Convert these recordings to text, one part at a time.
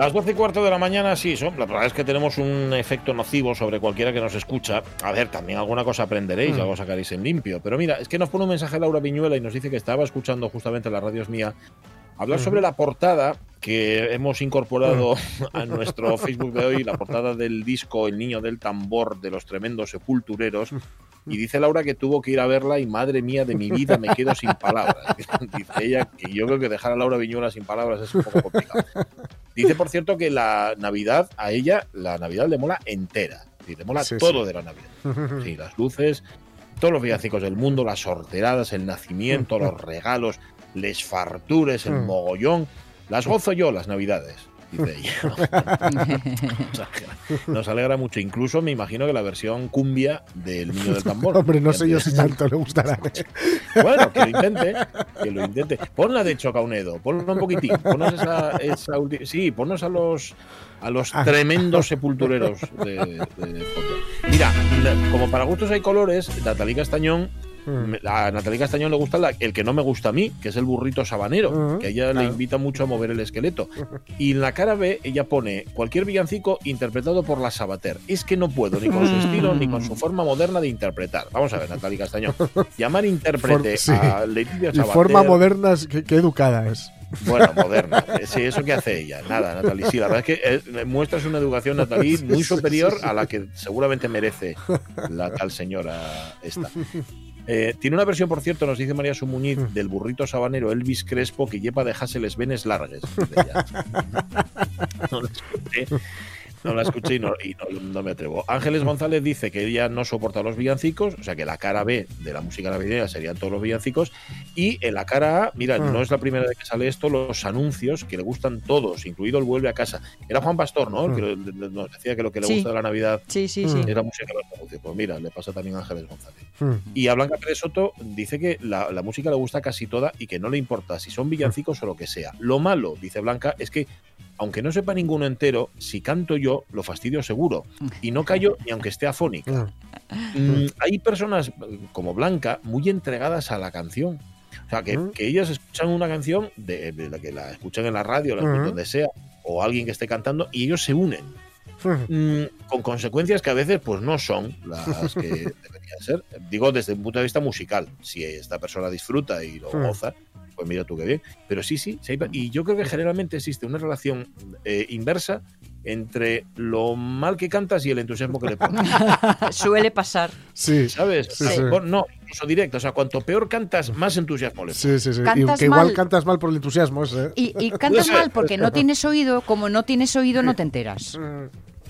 Las 12 y cuarto de la mañana sí son. La verdad es que tenemos un efecto nocivo sobre cualquiera que nos escucha. A ver, también alguna cosa aprenderéis, Mm. algo sacaréis en limpio. Pero mira, es que nos pone un mensaje Laura Viñuela y nos dice que estaba escuchando justamente la radio es mía hablar sobre la portada que hemos incorporado a nuestro Facebook de hoy, la portada del disco El Niño del Tambor de los Tremendos Sepultureros. Y dice Laura que tuvo que ir a verla y madre mía de mi vida me quedo sin palabras. Dice ella que yo creo que dejar a Laura Viñuela sin palabras es un poco complicado. Dice, por cierto, que la Navidad, a ella, la Navidad le mola entera. Sí, le mola Sí, todo sí. de la Navidad. Sí, las luces, todos los villancicos del mundo, las sorteradas, el nacimiento, los regalos, les fartures, el Mm. mogollón. Las gozo yo, las Navidades, dice ella. Nos alegra, mucho. Incluso me imagino que la versión cumbia del Niño del Tambor. Hombre, no sé yo si tanto le gustará. ¿eh? bueno, que lo intente, que lo intente. Ponla de Chocaunedo, ponla un poquitín. Ponnos esa, esa Sí, ponnos a los a los Ah. tremendos sepultureros de, de. Mira, como para gustos hay colores, Natalí Castañón, Mm. a Natalí Castañón le gusta la- el que no me gusta a mí, que es el burrito sabanero, Ujú, que a ella le claro. invita mucho a mover el esqueleto. Y en la cara B ella pone cualquier villancico interpretado por la Sabater. Es que no puedo, ni con su estilo, ni con su forma moderna de interpretar. Vamos a ver, Natalí Castañón. Llamar intérprete sí. a Leticia Y Sabater. forma moderna, es- qué, qué educada es. Bueno, moderna. Eh, Sí, eso que hace ella. Nada, Natalí. Sí, la verdad es que eh, muestras una educación, Natalí, muy superior a la que seguramente merece la tal señora esta. Eh, tiene una versión, por cierto, nos dice María Sumuñiz, del burrito sabanero Elvis Crespo que lleva dejarse les venes largues. No escuché. No la escuché y, no, y no- no me atrevo. Ángeles González dice que ella no soporta los villancicos, o sea que la cara B de la música navideña serían todos los villancicos. Y en la cara A, mira, Ah. no es la primera vez que sale esto, los anuncios que le gustan todos, incluido el Vuelve a casa. Era Juan Pastor, ¿no? El que le- nos decía que lo que le Sí. gusta de la Navidad Sí, sí, sí. era música de los anuncios. Pues mira, le pasa también a Ángeles González. Mm. Y a Blanca Pérez Soto dice que la, la música le gusta casi toda y que no le importa si son villancicos o lo que sea. Lo malo, dice Blanca, es que aunque no sepa ninguno entero, si canto yo, lo fastidio seguro. Y no callo ni aunque esté afónica. Mm. Mm, hay personas eh, como Blanca muy entregadas a la canción. O sea, que, Mm. que ellas escuchan una canción, de, de la que la escuchan en la radio, la escuchan Mm. donde sea, o alguien que esté cantando, y ellos se unen. Mm. Mm, con consecuencias que a veces pues no son las que deberían ser. Digo desde un punto de vista musical. Si esta persona disfruta y lo Mm. goza, pues mira tú qué bien. Pero sí, sí, sí y yo creo que generalmente existe una relación eh, inversa entre lo mal que cantas y el entusiasmo que le pones. Suele pasar. Sí, ¿Sabes? Sí, sí. no, incluso directo. O sea, cuanto peor cantas, más entusiasmo le pones. sí, sí. sí. Y Cantas que igual mal. cantas mal por el entusiasmo ese. ¿eh? Y, y cantas mal porque no tienes oído, como no tienes oído no te enteras. Mm.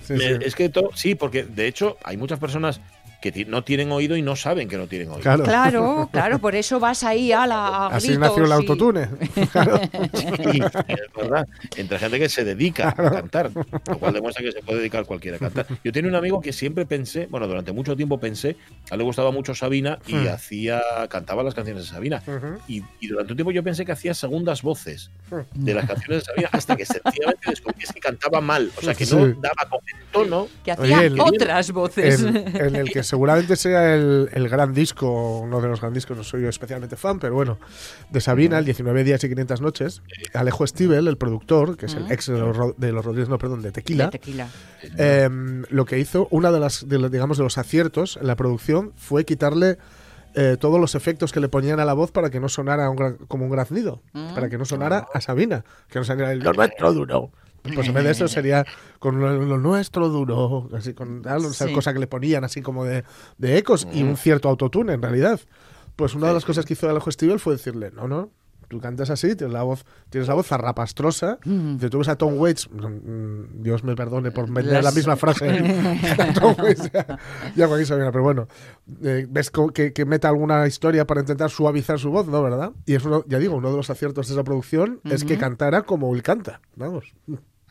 Sí, sí. Es que to- sí, porque de hecho hay muchas personas que no tienen oído y no saben que no tienen oído. Claro. Claro, claro, por eso vas ahí a la a Así gritos nació el y- autotune. Claro. Sí, es verdad. Entre gente que se dedica a cantar, lo cual demuestra que se puede dedicar cualquiera a cantar. Yo tenía un amigo que siempre pensé, bueno, durante mucho tiempo pensé, a él le gustaba mucho Sabina y Hmm. hacía, cantaba las canciones de Sabina. Ujú. Y, y durante un tiempo yo pensé que hacía segundas voces de las canciones de Sabina, hasta que sencillamente descubrí que cantaba mal, o sea, que no Sí. daba con el tono. que Oye, hacía el- otras voces. en, en el que seguramente sea el, el gran disco, uno de los gran discos, no soy yo especialmente fan, pero bueno, de Sabina, el 19 días y 500 noches, Alejo Stivel, el productor, que es el ex de los, de los Rodríguez, no, perdón, de Tequila, De tequila. em, lo que hizo, una de las, de los, digamos, de los aciertos en la producción fue quitarle eh, todos los efectos que le ponían a la voz para que no sonara un gra- como un graznido, Mm. para que no sonara a Sabina, que no sonara el no nuestro duro. Pues en vez de eso sería con lo, lo nuestro duro, así con algo, esa Sí. cosa que le ponían así como de, de ecos y un cierto autotune en realidad. Pues una de las cosas que hizo Alejo Stivel fue decirle, no, no, tú cantas así, tienes la voz, tienes la voz zarrapastrosa, te tú ves a Tom Waits, mm, Dios me perdone por vender Las- la misma frase a Tom Waits y a- y a Joaquín Sabina, pero bueno, eh, ves que, que meta alguna historia para intentar suavizar su voz, ¿no? ¿Verdad? Y es uno, ya digo, uno de los aciertos de esa producción es que cantara como él canta, vamos.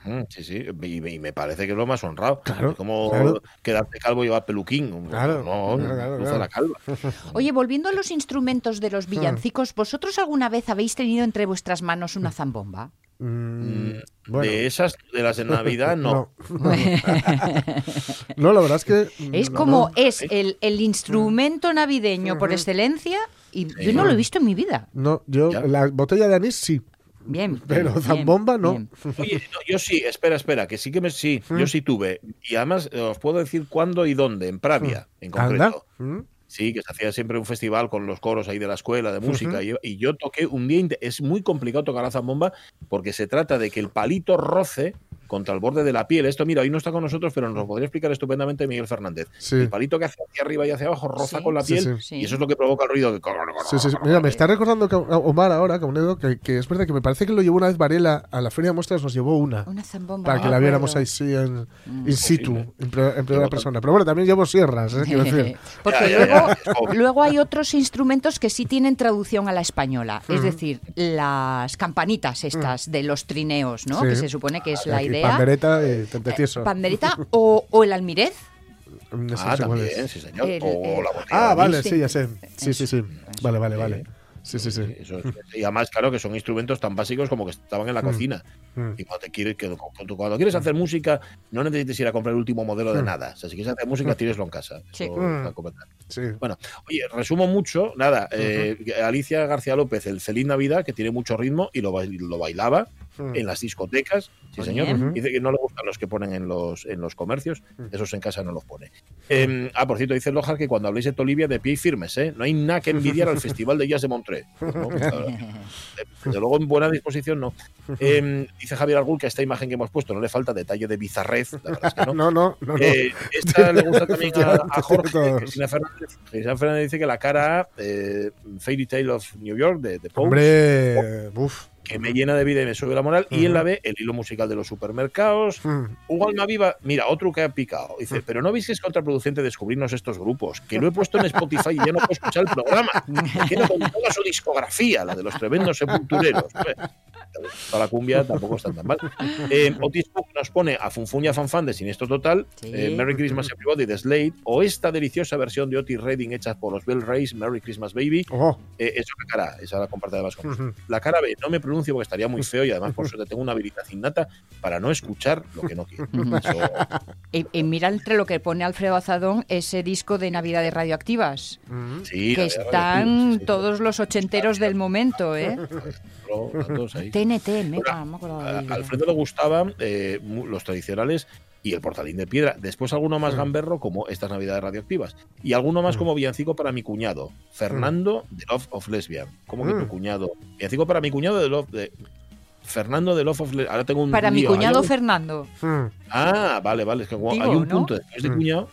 Mm, Sí, sí, y, me- y me parece que es lo más honrado. Claro, Es como claro. quedarte calvo y llevar peluquín. Claro, no, claro, claro, cruza claro. la calva. Oye, volviendo a los instrumentos de los Hmm. villancicos, ¿vosotros alguna vez habéis tenido entre vuestras manos una zambomba? Mm, bueno. De esas, de las de Navidad, no. No. No, la verdad es que. Es no, como no. es el, el instrumento navideño por excelencia y yo no lo he visto en mi vida. No, yo, Ya. la botella de anís sí, Bien. pero bien, zambomba no. bien. Oye, no, yo sí, espera, espera, que sí que me sí, yo sí tuve. Y además os puedo decir cuándo y dónde, en Pravia, en Anda. concreto. Mm. Sí, que se hacía siempre un festival con los coros ahí de la escuela de música. y, y yo toqué un día. Es muy complicado tocar la zambomba porque se trata de que el palito roce contra el borde de la piel. Esto, mira, hoy no está con nosotros, pero nos lo podría explicar estupendamente Miguel Fernández. Sí. El palito que hace hacia arriba y hacia abajo roza Sí. con la piel sí. y eso es lo que provoca el ruido. De... Sí, sí, sí. Mira, me está recordando que Omar ahora, Caunedo, que, que es verdad que me parece que lo llevó una vez Varela a la feria de muestras, nos llevó una. Una zambomba. Para que me la viéramos ahí sí en, Mm. in situ, en, primera persona. Pero bueno, también llevo sierras, ¿eh? quiero decir. Porque Ya, ya, luego, ya, luego hay otros instrumentos que sí tienen traducción a la española. Es decir, las campanitas estas de los trineos, ¿no? Sí. Que se supone que es la Aquí, Pandereta y tempetieso. Pandereta o, o el almirez. Mm, Ah, también, sí, señor. El- o el- la botella Ah, vale. Sí. sí, ya sé. Sí, sí, sí. Vale, vale, vale. Sí, sí, sí. Eso es- y además, claro, que son instrumentos tan básicos como que estaban en la cocina. Mm. Y cuando, te quieres, que, cuando, cuando quieres hacer música, no necesites ir a comprar el último modelo de Mm. nada. O sea, si quieres hacer música, tíraslo en casa. Sí. Eso Mm. Sí. Bueno, oye, resumo mucho. Nada, eh, Alicia García López, el Feliz Navidad, que tiene mucho ritmo y lo, bail- lo bailaba Mm. En las discotecas. Sí, señor. Dice que no le gustan los que ponen en los, en los comercios. Mm. Esos en casa no los pone. Eh, ah, por cierto, dice Lojar que cuando habléis de Tolivia, de pie y firmes, ¿eh? No hay nada que envidiar al Festival de Jazz de Montreux. Pues no, verdad. Desde luego, en buena disposición, no. Eh, dice Javier Argul que a esta imagen que hemos puesto no le falta detalle de bizarrez. La verdad es que no. No, no, no. no. Eh, esta le gusta también a, a Jorge. Cristina Fernández, Cristina Fernández dice que la cara eh, Fairy Tale of New York de, de Hombre, uff. Que me llena de vida y me sube la moral. Y en la B, el hilo musical de los supermercados. Mm. Hugo Almaviva, mira, otro que ha picado. Dice, pero no veis que es contraproducente descubrirnos estos grupos, que lo he puesto en Spotify y ya no puedo escuchar el programa. Que no con toda su discografía, la de los tremendos sepultureros. Hombre, Toda la cumbia tampoco está tan mal. Eh, Otis Cook nos pone a Funfuña Fanfan de Siniestro Total, Sí. eh, Merry Christmas Everybody de Slade, o esta deliciosa versión de Otis Redding hecha por los Bell Rays, Merry Christmas Baby. Oh. Eh, eso la cara, A, esa la comparte además con nosotros. Ujú. La cara B, no me pronuncio porque estaría muy feo y además por suerte tengo una habilidad innata para no escuchar lo que no quiero. Eso- Y, y mira entre lo que pone Alfredo Azadón ese disco de Navidades Radioactivas. Sí, que están sí, todos los ochenteros del momento, ¿eh? todos ahí. TNT, mega, Bueno, me acuerdo A de- Alfredo le gustaban eh, los tradicionales y el portalín de piedra. Después alguno más gamberro como estas navidades radioactivas. Y alguno más como villancico para mi cuñado, Fernando de Love of Lesbian. ¿Cómo que tu Mm. cuñado? Villancico para mi cuñado de Love de Fernando de Love of Lesbian. Ahora tengo un Para mi lío. ¿Hay cuñado Fernando. Mm. Ah, vale, vale. Es que Digo, hay un ¿no? punto después de Mm. cuñado.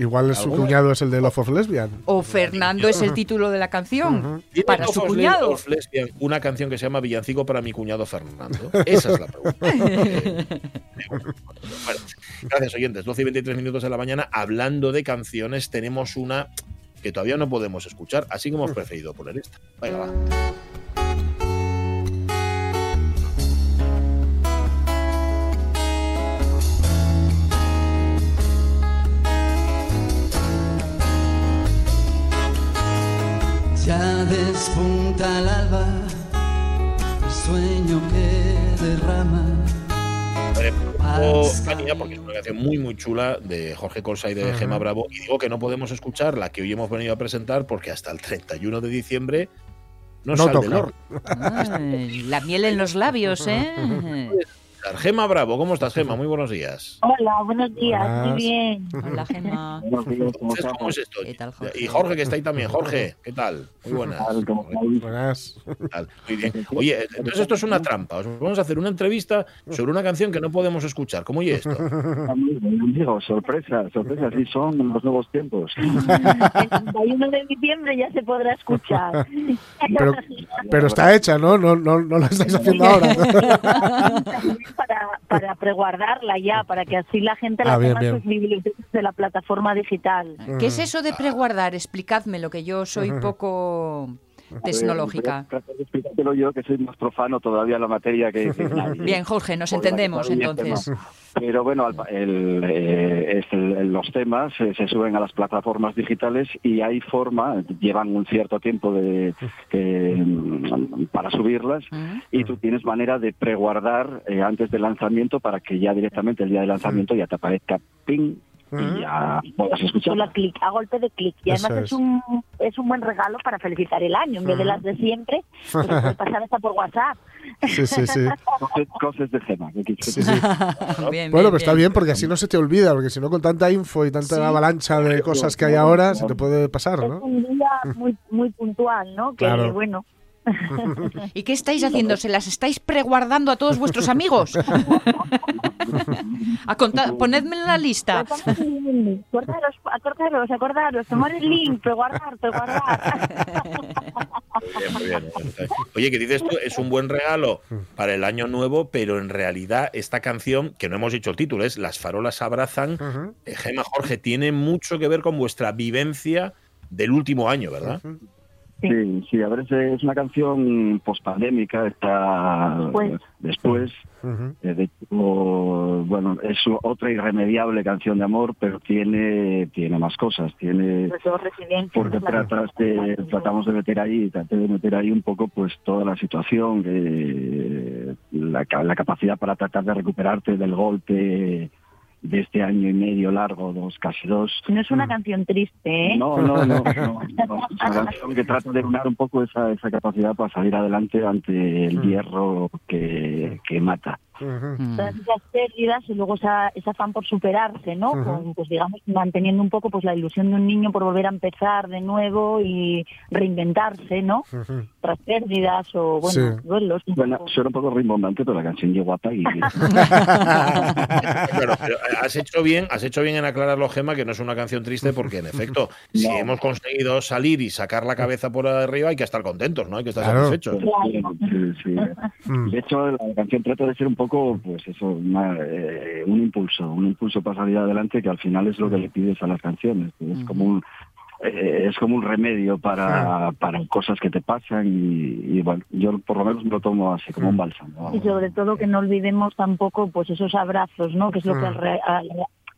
Igual su ¿Alguna? cuñado es el de Love of Lesbian. O Fernando es el título de la canción. ¿Tiene Para su cuñado. of Lesbian una canción que se llama Villancico para mi cuñado Fernando? Esa es la pregunta. Eh, bueno, gracias, oyentes. 12 y 23 minutos de la mañana. Hablando de canciones, tenemos una que todavía no podemos escuchar, así que hemos preferido poner esta. Venga, va. Ya despunta el alba, el sueño que derrama. Eh, pongo Fania, porque es una canción muy muy chula de Jorge Colsa y de Gema Bravo y digo que no podemos escuchar la que hoy hemos venido a presentar porque hasta el 31 de diciembre no, No sale toca. horno. Ay, la miel en los labios, ¿eh? Gema Bravo, ¿cómo estás, Gema? Muy buenos días. Hola, buenos días, Buenas. muy bien. Hola, días, ¿cómo Entonces, ¿Cómo estamos? es esto? ¿Qué tal, Jorge? Y Jorge, que está ahí también. Jorge, ¿qué tal? Muy buenas. Buenas. Muy bien. Oye, entonces esto es una trampa. Os vamos a hacer una entrevista sobre una canción que no podemos escuchar. ¿Cómo oye esto? Amigo, sorpresa, sorpresa, sí son los nuevos tiempos. El 31 de diciembre ya se podrá escuchar. Pero, pero está hecha, ¿no? No, no, no la estáis haciendo ahora. para, para preguardarla ya, para que así la gente la Ah, bien, tenga en bien. sus bibliotecas de la plataforma digital. ¿Qué es eso de preguardar? Explicadme lo que yo soy poco tecnológica. Voy a tratar de explicártelo yo, que soy más profano todavía en la materia que. Bien, Jorge, nos entendemos entonces. Pero bueno, el, eh, el- los temas eh, se suben a las plataformas digitales y hay forma, llevan un cierto tiempo de, que, mm, para subirlas Mm. y tú tienes manera de preguardar eh, antes del lanzamiento para que ya directamente el día del lanzamiento ya te aparezca ping y ya puedas escuchar. Solo a clic, a golpe de clic. Y además es. es. un, es un buen regalo para felicitar el año. En vez de las de siempre, pues pasar hasta por WhatsApp. Sí, sí, sí. Cosas, de gema. diga? Bien, Bueno, bien, pero está bien porque así no se te olvida, porque si no con tanta info y tanta Sí. avalancha de cosas que hay ahora, se te puede pasar, Es ¿no? un día muy, muy puntual, ¿no? Que Claro. bueno. ¿Y qué estáis haciendo? ¿Se las estáis preguardando a todos vuestros amigos? a contar, ponedme en la lista. Acordaros, acordaros, acordaros, tomar el link, preguardar, preguardar. Bien, muy bien. Oye, que dices tú, es un buen regalo para el año nuevo, pero en realidad esta canción, que no hemos dicho el título, es Las farolas abrazan, Ujú. eh, Gema Jorge, tiene mucho que ver con vuestra vivencia del último año, ¿verdad? Sí, sí, a ver, es- una canción pospandémica, está Pues. después. Eh, De hecho, bueno, es otra irremediable canción de amor, pero tiene tiene más cosas. Tiene resiliencia. porque tratas de, tratamos de meter ahí, traté de meter ahí un poco pues toda la situación, eh, la, ca- la capacidad para tratar de recuperarte del golpe de este año y medio largo, dos, casi dos. No es una canción triste, ¿eh? No, no, no, no, no. Es una canción que trata de unar un poco esa, esa capacidad para salir adelante ante el hierro que, que mata. Ujú. Mm. Todas esas pérdidas y luego esa, ese afán por superarse, ¿no? Ujú. Con, pues digamos, manteniendo un poco pues la ilusión de un niño por volver a empezar de nuevo y reinventarse, ¿no? Ujú. Tras pérdidas o, bueno, Sí. duelos. Bueno, poco. suena un poco rimbombante, pero la canción llegó guapa y... Claro, pero has hecho bien, has hecho bien en aclararlo, Gema, que no es una canción triste, porque en efecto, si No. hemos conseguido salir y sacar la cabeza por arriba, hay que estar contentos, ¿no? Hay que estar Claro. satisfechos. Sí, sí. Mm. De hecho, la canción trata de ser un poco, pues eso, una, eh, un impulso, un impulso para salir adelante que al final es lo que le pides a las canciones. Es como un eh, es como un remedio para, para cosas que te pasan y, y, bueno, yo por lo menos me lo tomo así como un bálsamo. Y sobre todo que no olvidemos tampoco pues esos abrazos, ¿no? Que es lo que al re- al-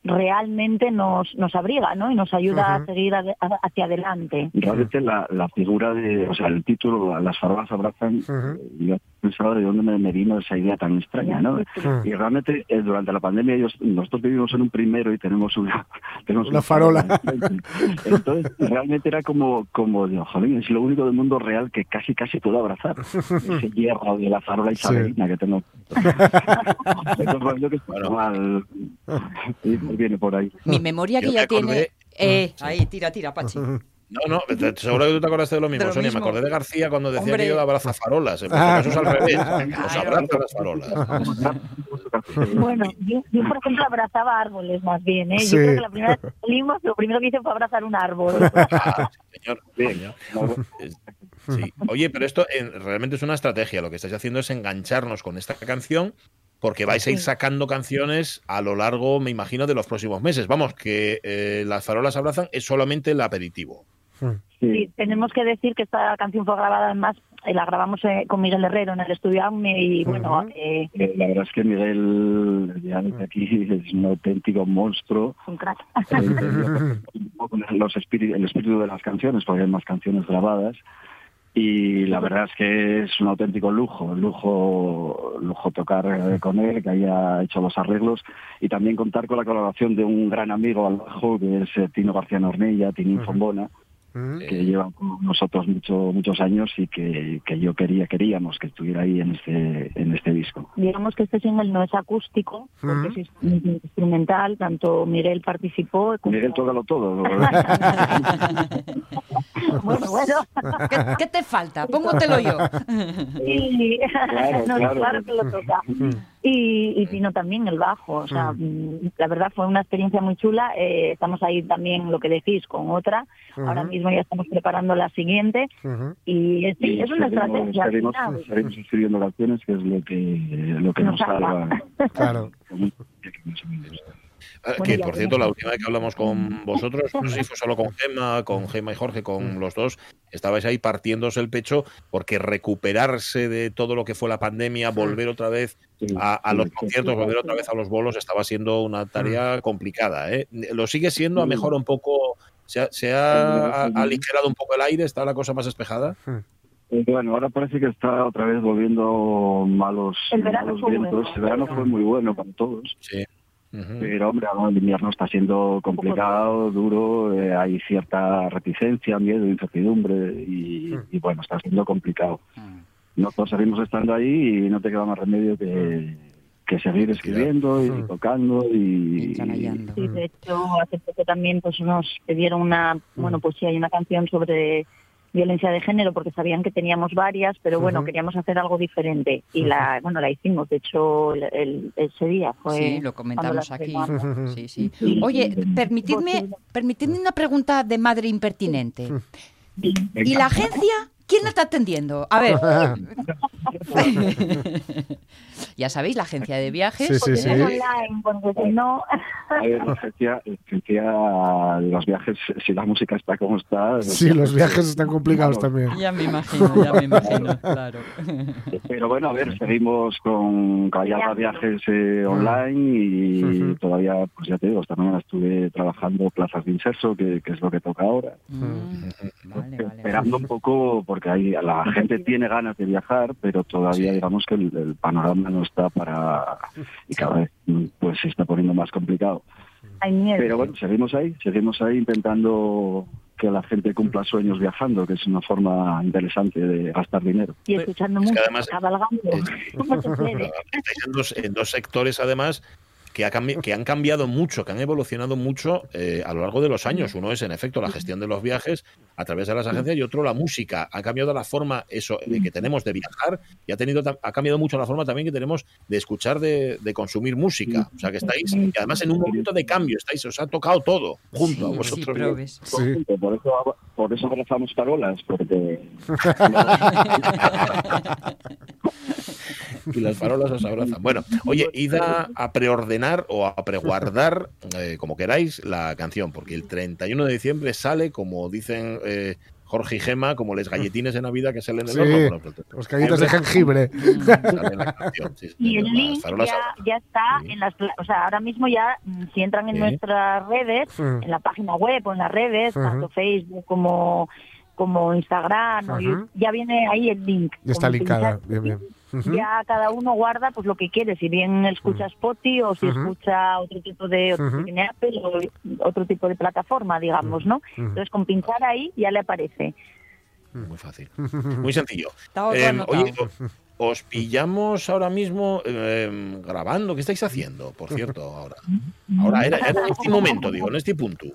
realmente nos, nos abriga, ¿no? Y nos ayuda Ujú. a seguir a- hacia adelante. Realmente la, la figura de, o sea, el título, Las farolas abrazan, Ujú. eh, yo pensaba de dónde me, me vino esa idea tan extraña, ¿no? Ujú. Y realmente eh, durante la pandemia ellos, nosotros vivimos en un primero y tenemos una, tenemos Una farola. Entonces realmente era como, como digo, jolín, es lo único del mundo real que casi casi puedo abrazar. Ese hierro de la farola isabelina que tengo. Entonces yo que está Bueno. Viene por ahí. Mi memoria que ya tiene... acordé- Eh, ahí, tira, tira, Pachi. No, no, te- seguro que tú te acordaste de lo mismo, De lo Sonia. mismo. Me acordé de García cuando decía Hombre. que yo abraza farolas. En Ah. caso es al revés. Abraza las farolas. Bueno, yo, yo, por ejemplo abrazaba árboles más bien, ¿eh? Sí. Yo creo que la primera vez que salimos, lo primero que hice fue abrazar un árbol. Ah, señor. Sí. Oye, pero esto en- realmente es una estrategia. Lo que estáis haciendo es engancharnos con esta canción porque vais a ir sacando canciones a lo largo, me imagino, de los próximos meses. Vamos, que eh, las farolas abrazan es solamente el aperitivo. Sí, tenemos que decir que esta canción fue grabada además, eh, la grabamos eh, con Miguel Herrero en el estudio AUME y bueno, Ujú. eh, Eh, La verdad es que Miguel, ya desde aquí, es un auténtico monstruo. un crack. un poco los espíritu, el espíritu de las canciones, porque hay más canciones grabadas. Y la verdad es que es un auténtico lujo, lujo, lujo tocar eh, con él, que haya hecho los arreglos y también contar con la colaboración de un gran amigo al bajo, que es eh, Tino García Nornella, Tinín Ujú. Que lleva con nosotros mucho, muchos años y que, que yo quería, queríamos que estuviera ahí en este, en este disco. Digamos que este single no es acústico, porque es instrumental, tanto Miguel participó como... Miguel, tócalo todo. Bueno, bueno. ¿Qué, qué te falta? Póngotelo yo. Sí, Claro, no, claro. claro que lo toca. Y, y Pino también el bajo. O sea, mm, la verdad fue una experiencia muy chula. Eh, estamos ahí también, lo que decís, con otra. Ahora mismo ya estamos preparando la siguiente. Y es, Y es una seguimos- estrategia. seguimos, final. seguimos escribiendo canciones, que es lo que, lo que Nos nos salva. salva. Claro. Ah, Bueno, que por cierto, la última vez que hablamos con vosotros, no sé si fue solo con Gemma, con Gemma y Jorge, con los dos, estabais ahí partiéndose el pecho porque recuperarse de todo lo que fue la pandemia, volver otra vez a, a los conciertos, volver otra vez a los bolos, estaba siendo una tarea complicada. ¿eh? Lo sigue siendo, ha mejorado un poco, se ha, se ha aligerado un poco el aire, está la cosa más despejada. Eh, Bueno, ahora parece que está otra vez volviendo malos, El verano malos vientos. bueno. El verano fue muy bueno para todos. Sí. Pero, hombre, ahora el invierno está siendo complicado, duro, eh, hay cierta reticencia, miedo, incertidumbre y, y, bueno, está siendo complicado. Nosotros seguimos estando ahí y no te queda más remedio que, que seguir escribiendo y tocando y. Sí, de hecho, hace poco también pues nos pidieron una, bueno, pues sí, hay una canción sobre violencia de género porque sabían que teníamos varias, pero bueno, queríamos hacer algo diferente y la, bueno, la hicimos. De hecho, el, el- ese día fue. Sí, lo comentamos aquí. sí. Sí. Oye, permitidme, permitidme una pregunta de madre impertinente. ¿Y la agencia? ¿Quién la está atendiendo? A ver. ya sabéis, la agencia de viajes. Sí, sí, Porque sí. es online, porque si no. A ver, la agencia, la agencia, los viajes, si la música está como está... Sí, los viajes están complicados también. Ya me imagino, ya me imagino, claro. Pero bueno, a ver, seguimos con Callarra Viajes eh, online y Ujú. todavía, pues ya te digo, esta mañana estuve trabajando plazas de inserso, que, que es lo que toca ahora. Mm, Vale, vale, Esperando un poco, porque hay, la gente tiene ganas de viajar, pero todavía digamos que el, el panorama no está para... y cada vez pues se está poniendo más complicado. Hay miedo. Pero bueno, seguimos ahí, seguimos ahí intentando que la gente cumpla sueños viajando, que es una forma interesante de gastar dinero. y escuchando Es música, además- cabalgando. ¿Cómo se puede? En dos sectores, además, que, ha que han cambiado mucho, que han evolucionado mucho eh, a lo largo de los años. Uno es, en efecto, la gestión de los viajes a través de las agencias y otro la música. Ha cambiado la forma eso eh, que tenemos de viajar y ha, tenido, ha cambiado mucho la forma también que tenemos de escuchar, de, de consumir música. O sea, que estáis, y además en un momento de cambio, estáis, os ha tocado todo junto a Sí, sí, vosotros. Sí. Por eso, por eso abrazamos farolas, porque y las farolas os abrazan. Bueno, oye, id a, a preordenar o a preguardar, eh, como queráis, la canción, porque el 31 de diciembre sale, como dicen eh, Jorge y Gema, como les galletines de Navidad que salen del Sí, horno. Bueno, pues, Los cañitos de 31 jengibre. sale la canción, sí, sí, Y el las link ya, está Sí. en las, o sea, ahora mismo ya, mm, si entran en Sí. nuestras redes, en la página web o en las redes, tanto Facebook como como Instagram, ya viene ahí el link. Ya está linkada. pinchar- Bien, Ya cada uno guarda pues lo que quiere, si bien escucha Spotify o si escucha otro tipo de otro si tiene Apple o otro tipo de plataforma, digamos, ¿no? Entonces con pinchar ahí ya le aparece. Muy fácil. Muy sencillo. Eh, oye, os pillamos ahora mismo eh, grabando. ¿Qué estáis haciendo, por cierto, ahora? Ahora, era, era en este momento, digo, en este punto.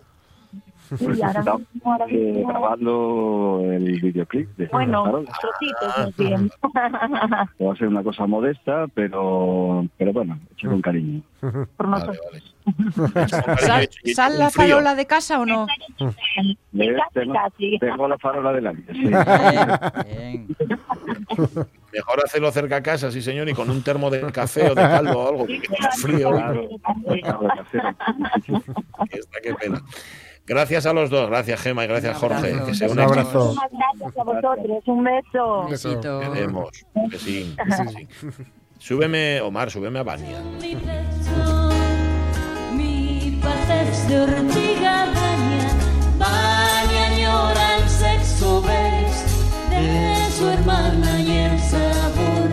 Sí, ahora mismo, ahora eh, mismo- grabando el videoclip de bueno, trocitos bien. Que Va a ser una cosa modesta, pero, pero bueno, hecha con cariño. Por Vale, nosotros. vale. ¿Sal, sal la farola de casa o no? Casi, Eh, tengo, casi. tengo la farola delante. Sí. Bien, bien. Mejor hacerlo cerca a casa, sí señor, y con un termo de café o de caldo o algo, es frío, Claro, que está que pena. Gracias a los dos, gracias Gema y gracias Un abrazo. Jorge, que sea Un un abrazo. Muchas gracias a vosotros. Un beso. Besito. Queremos, que sí, que sí. Súbeme, Omar, súbeme a Bania. mi de ortiga añora el sexo ves de su hermana y el sabor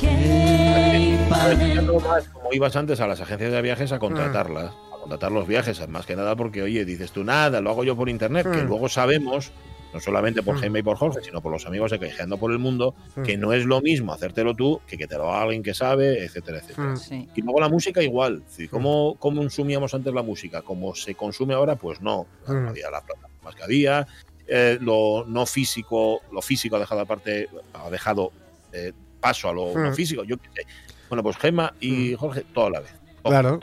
que Estaba impone. explicando más cómo ibas antes a las agencias de viajes a contratarlas, contratar los viajes, más que nada porque, oye, dices tú, nada, lo hago yo por internet, que Mm. luego sabemos, no solamente por Mm. Jaime y por Jorge, sino por los amigos de Quejeando por el Mundo, Mm. que no es lo mismo hacértelo tú que que te lo haga alguien que sabe, etcétera, etcétera. Mm. Sí. Y luego la música igual. ¿Cómo, cómo consumíamos antes la música? ¿Cómo se consume ahora? Pues no. Mm. No había las plataformas que había. eh, lo no físico, lo físico ha dejado aparte, ha dejado eh, paso a lo, Mm. lo físico. Yo qué sé. Bueno, pues Gemma y Jorge, toda la vez. todo Claro.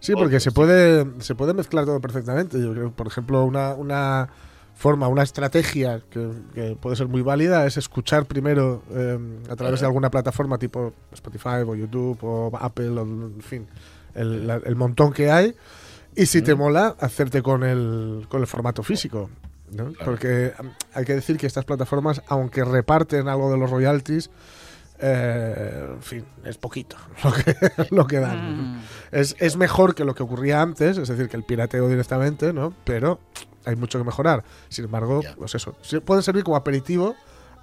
Sí, porque se puede, se puede mezclar todo perfectamente. Yo creo, por ejemplo, una, una forma, una estrategia que, que puede ser muy válida es escuchar primero eh, a través de alguna plataforma tipo Spotify o YouTube o Apple, o, en fin, el, la- el montón que hay. Y si te mola, hacerte con el, con el formato físico. ¿no? Porque um, hay que decir que estas plataformas, aunque reparten algo de los royalties, eh, en fin, es poquito lo que, lo que dan. Mm. Es, es mejor que lo que ocurría antes, es decir, que el pirateo directamente, ¿no? Pero hay mucho que mejorar. Sin embargo, Ya. pues eso, sí, puede servir como aperitivo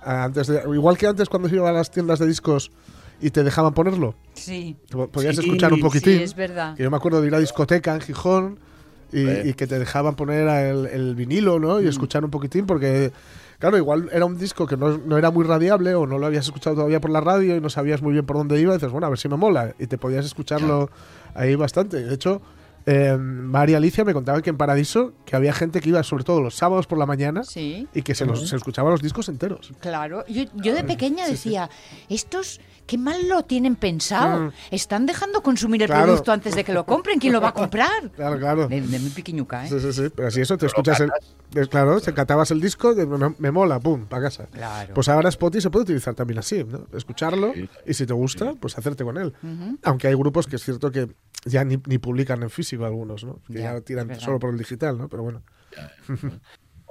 eh, antes de, igual que antes cuando iba a las tiendas de discos y te dejaban ponerlo, Sí, po- podías Sí, escuchar un sí, poquitín. es verdad. Que yo me acuerdo de ir a discoteca en Gijón y, Sí. y que te dejaban poner el, el vinilo, ¿no? Y Mm. escuchar un poquitín porque, claro, igual era un disco que no, no era muy radiable o no lo habías escuchado todavía por la radio y no sabías muy bien por dónde iba. Y dices, bueno, a ver si me mola. Y te podías escucharlo ahí bastante. De hecho, eh, María Alicia me contaba que en Paradiso que había gente que iba sobre todo los sábados por la mañana Sí, y que se, los, se escuchaba los discos enteros. claro. Yo, yo de pequeña decía, estos, qué mal lo tienen pensado. Mm. Están dejando consumir el Claro. producto antes de que lo compren. ¿Quién lo va a comprar? Claro, claro. De, de muy pequeñuca, ¿eh? Sí, sí, sí. Pero así eso, te escuchas el. es Claro, te catabas el disco, de- me, me mola, pum, para casa. Claro. Pues ahora Spotify se puede utilizar también así, ¿no? Escucharlo Sí. y si te gusta, pues hacerte con él. Aunque hay grupos que es cierto que ya ni, ni publican en físico algunos, ¿no? Que Ya, ya, tiran solo por el digital, ¿no? Pero bueno.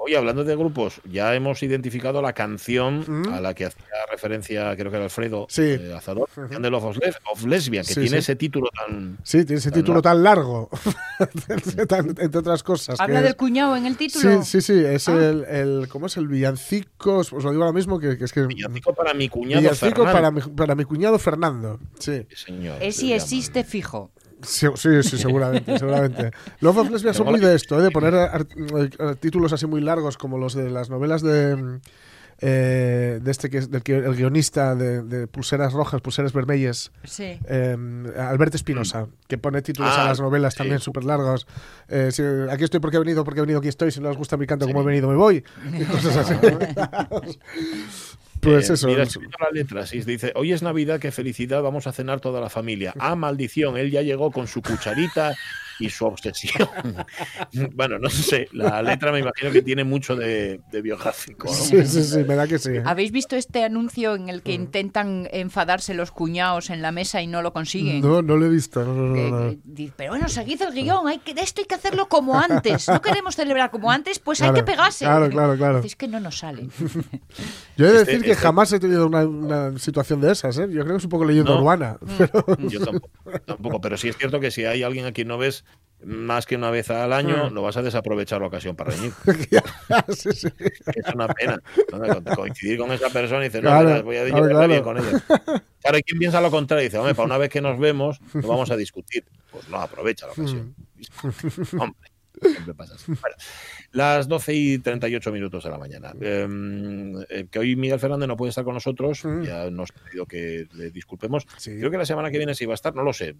Oye, hablando de grupos, ya hemos identificado la canción Mm. a la que hacía referencia, creo que era Alfredo Sí. eh, Azador, canción de Love of, Les- of Lesbian, que Sí, tiene sí. ese título tan. Sí, tiene ese Tan título largo. tan largo, tan- entre otras cosas. Habla que del es- cuñado en el título. Sí, sí, sí, es Ah. el, el. ¿Cómo es el villancico? Os lo digo ahora mismo, que, que es que. Villancico para mi cuñado Villancico Fernando. para mi, para mi cuñado Fernando. Sí. Sí, señor. Es se si llama. existe fijo. Sí, sí, sí, seguramente, seguramente. Love of Lesbian son muy de esto, ¿eh? de poner ar- eh, títulos así muy largos como los de las novelas de mm, eh, de este que es del que el guionista de, de Pulseras Rojas, Pulseras Vermelles, Sí. eh, Alberto Espinosa, que pone títulos Ah, a las novelas sí. también súper largos. Eh, si- aquí estoy porque he venido, porque he venido, aquí estoy. Si no os gusta mi canto, como he venido, me voy. Y cosas así. pues Eh, eso. Mira, es- escrito la letra, sí, dice, hoy es Navidad, qué felicidad, vamos a cenar toda la familia. Ah, maldición, él ya llegó con su cucharita y su obsesión. bueno, no sé, la letra me imagino que tiene mucho de, de biográfico. ¿no? Sí, sí, sí, me da que sí. ¿Habéis visto este anuncio en el que Mm. intentan enfadarse los cuñados en la mesa y no lo consiguen? No, no lo he visto. No, no, Que- no, no. que di- pero bueno, seguid el guion, hay que, esto hay que hacerlo como antes. No queremos celebrar como antes, pues hay Claro, que pegarse. claro, claro, claro. Es que no nos sale. Yo he de Este- decir que este- jamás he tenido una, una situación de esas, ¿eh? Yo creo que es un poco leyenda No. urbana. Mm. Pero, Yo tampoco, tampoco, pero sí es cierto que si hay alguien a quien no ves más que una vez al año, no vas a desaprovechar la ocasión para reñir. sí, sí. Es una pena. ¿no? Coincidir con esa persona y dices, no, Claro, voy a llevarme claro. bien con ella. Claro, hay quien piensa lo contrario, dice, hombre, para una vez que nos vemos, no vamos a discutir. Pues no, aprovecha la ocasión. Mm. Hombre, siempre pasa así. Bueno, las 12 y 38 minutos de la mañana. Eh, eh, que hoy Miguel Fernández no puede estar con nosotros, Mm. ya nos ha pedido que le disculpemos. Sí. Creo que la semana que viene sí va a estar, no lo sé.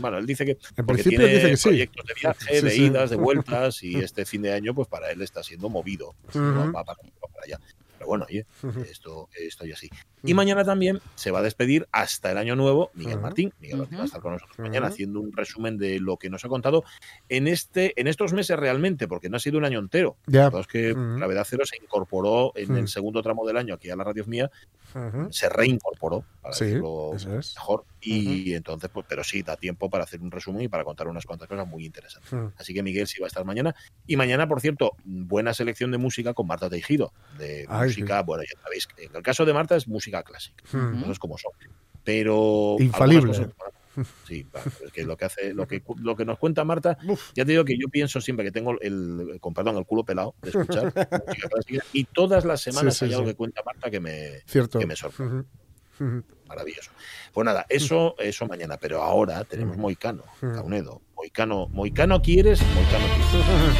Bueno, él dice que En principio tiene dice que sí. proyectos de viaje, Sí, de idas, de vueltas, y este fin de año, pues para él está siendo movido. Va para, va para allá. Pero bueno, oye, esto, esto ya sí. Y mañana también se va a despedir hasta el año nuevo Miguel. Martín. Miguel Martín va a estar con nosotros mañana haciendo un resumen de lo que nos ha contado en este, en estos meses realmente, porque no ha sido un año entero. Ya. La verdad es que Ujú. Gravedad Cero se incorporó en el segundo tramo del año aquí a la radio mía, se reincorporó, para Sí, decirlo eso es. mejor. Y entonces, pues, pero sí, da tiempo para hacer un resumen y para contar unas cuantas cosas muy interesantes. Ujú. Así que Miguel sí va a estar mañana. Y mañana, por cierto, buena selección de música con Marta Tejido. De Ay, música, bueno, ya sabéis, en el caso de Marta es música clásica. Ujú. Cosas como son. Pero. Infalible. cosas- Sí, claro, es que lo que hace, lo que, lo que nos cuenta Marta, Uf. ya te digo que yo pienso siempre que tengo el, con perdón, el culo pelado de escuchar música clásica y todas las semanas Sí, sí, hay algo sí. que cuenta Marta que me, Cierto. que me sorprende. Maravilloso. Pues nada, eso, eso mañana, pero ahora tenemos Moicano, Mm. Caunedo, Moicano, Moicano quieres, Moicano quieres.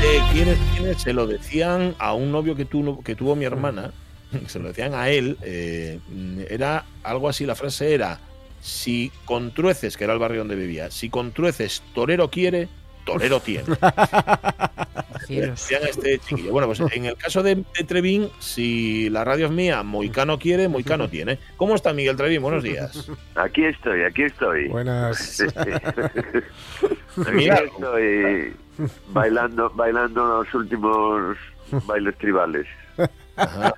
de quiénes, quiénes se lo decían a un novio que, tu- que tuvo mi hermana, se lo decían a él, eh, era algo así, la frase era, si con trueces, que era el barrio donde vivía, si con trueces torero quiere, torero tiene. Este chiquillo. Bueno, pues en el caso de, de Trevín, si la radio es mía, Moicano quiere, Moicano tiene. ¿Cómo está Miguel Trevín? Buenos días. Aquí estoy, aquí estoy. Buenas. Aquí estoy bailando, bailando los últimos bailes tribales. Ajá.